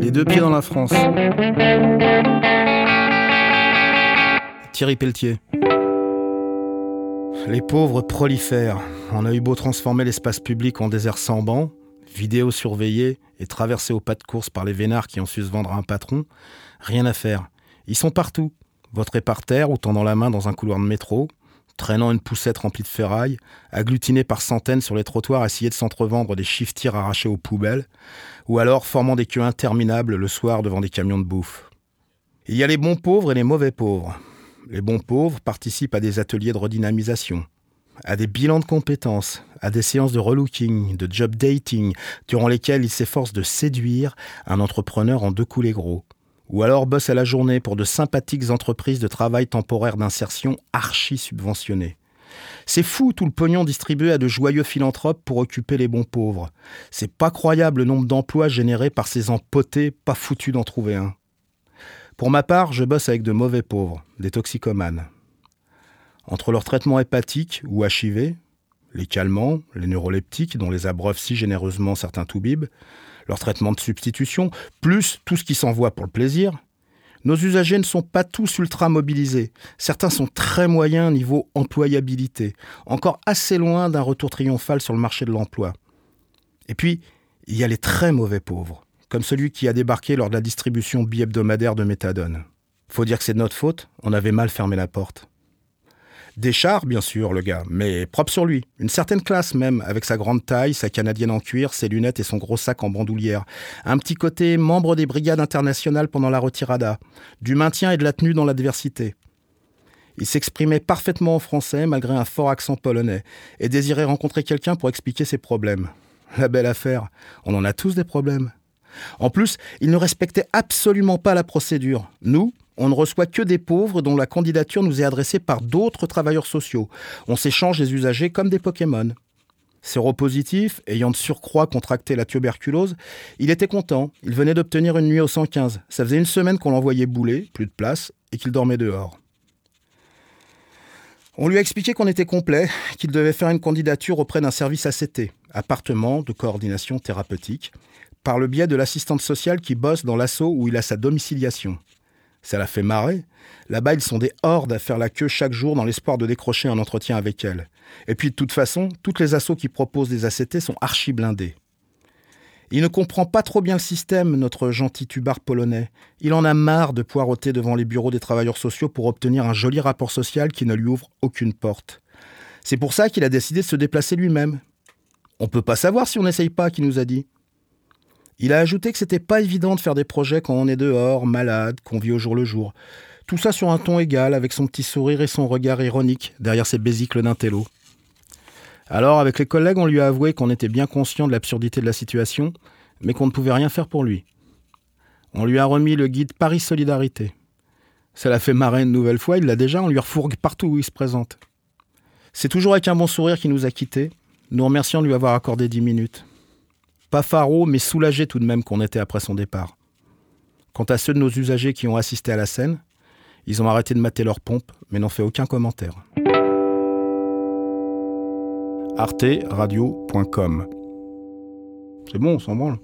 Les deux pieds dans la France. Thierry Pelletier. Les pauvres prolifèrent. On a eu beau transformer l'espace public en désert sans banc, vidéo surveillée et traversé au pas de course par les vénards qui ont su se vendre à un patron, rien à faire. Ils sont partout. Votre par terre ou tendant la main dans un couloir de métro, traînant une poussette remplie de ferraille, agglutinés par centaines sur les trottoirs, essayer de s'entrevendre des chiffres arrachés aux poubelles, ou alors formant des queues interminables le soir devant des camions de bouffe. Il y a les bons pauvres et les mauvais pauvres. Les bons pauvres participent à des ateliers de redynamisation, à des bilans de compétences, à des séances de relooking, de job dating, durant lesquelles ils s'efforcent de séduire un entrepreneur en deux coulées gros ou alors bosse à la journée pour de sympathiques entreprises de travail temporaire d'insertion archi subventionnées. C'est fou tout le pognon distribué à de joyeux philanthropes pour occuper les bons pauvres. C'est pas croyable le nombre d'emplois générés par ces empotés pas foutus d'en trouver un. Pour ma part, je bosse avec de mauvais pauvres, des toxicomanes. Entre leur traitement hépatique ou HIV, les calmants, les neuroleptiques dont les abreuvent si généreusement certains toubibs, leur traitement de substitution, plus tout ce qui s'envoie pour le plaisir, nos usagers ne sont pas tous ultra mobilisés. Certains sont très moyens niveau employabilité, encore assez loin d'un retour triomphal sur le marché de l'emploi. Et puis, il y a les très mauvais pauvres, comme celui qui a débarqué lors de la distribution bi-hebdomadaire de méthadone. Faut dire que c'est de notre faute, on avait mal fermé la porte. Des chars, bien sûr, le gars, mais propre sur lui. Une certaine classe même, avec sa grande taille, sa canadienne en cuir, ses lunettes et son gros sac en bandoulière. Un petit côté membre des brigades internationales pendant la retirada. Du maintien et de la tenue dans l'adversité. Il s'exprimait parfaitement en français malgré un fort accent polonais et désirait rencontrer quelqu'un pour expliquer ses problèmes. La belle affaire, on en a tous des problèmes. En plus, il ne respectait absolument pas la procédure. Nous, on ne reçoit que des pauvres dont la candidature nous est adressée par d'autres travailleurs sociaux. On s'échange les usagers comme des Pokémon. Séropositif, ayant de surcroît contracté la tuberculose, il était content. Il venait d'obtenir une nuit au 115. Ça faisait une semaine qu'on l'envoyait bouler, plus de place, et qu'il dormait dehors. On lui a expliqué qu'on était complet, qu'il devait faire une candidature auprès d'un service ACT, appartement de coordination thérapeutique, par le biais de l'assistante sociale qui bosse dans l'assaut où il a sa domiciliation. Ça l'a fait marrer. Là-bas, ils sont des hordes à faire la queue chaque jour dans l'espoir de décrocher un entretien avec elle. Et puis, de toute façon, toutes les assos qui proposent des ACT sont archi blindés. Il ne comprend pas trop bien le système, notre gentil tubard polonais. Il en a marre de poireauter devant les bureaux des travailleurs sociaux pour obtenir un joli rapport social qui ne lui ouvre aucune porte. C'est pour ça qu'il a décidé de se déplacer lui-même. On peut pas savoir si on n'essaye pas, qui nous a dit. Il a ajouté que c'était pas évident de faire des projets quand on est dehors, malade, qu'on vit au jour le jour. Tout ça sur un ton égal, avec son petit sourire et son regard ironique derrière ses bésicles d'intello. Alors, avec les collègues, on lui a avoué qu'on était bien conscient de l'absurdité de la situation, mais qu'on ne pouvait rien faire pour lui. On lui a remis le guide Paris Solidarité. Ça l'a fait marrer une nouvelle fois, il l'a déjà, on lui refourgue partout où il se présente. C'est toujours avec un bon sourire qu'il nous a quittés, nous remercions de lui avoir accordé dix minutes. Pas faro, mais soulagé tout de même qu'on était après son départ. Quant à ceux de nos usagers qui ont assisté à la scène, ils ont arrêté de mater leur pompe, mais n'ont fait aucun commentaire. arteradio.com C'est bon, on s'en branle.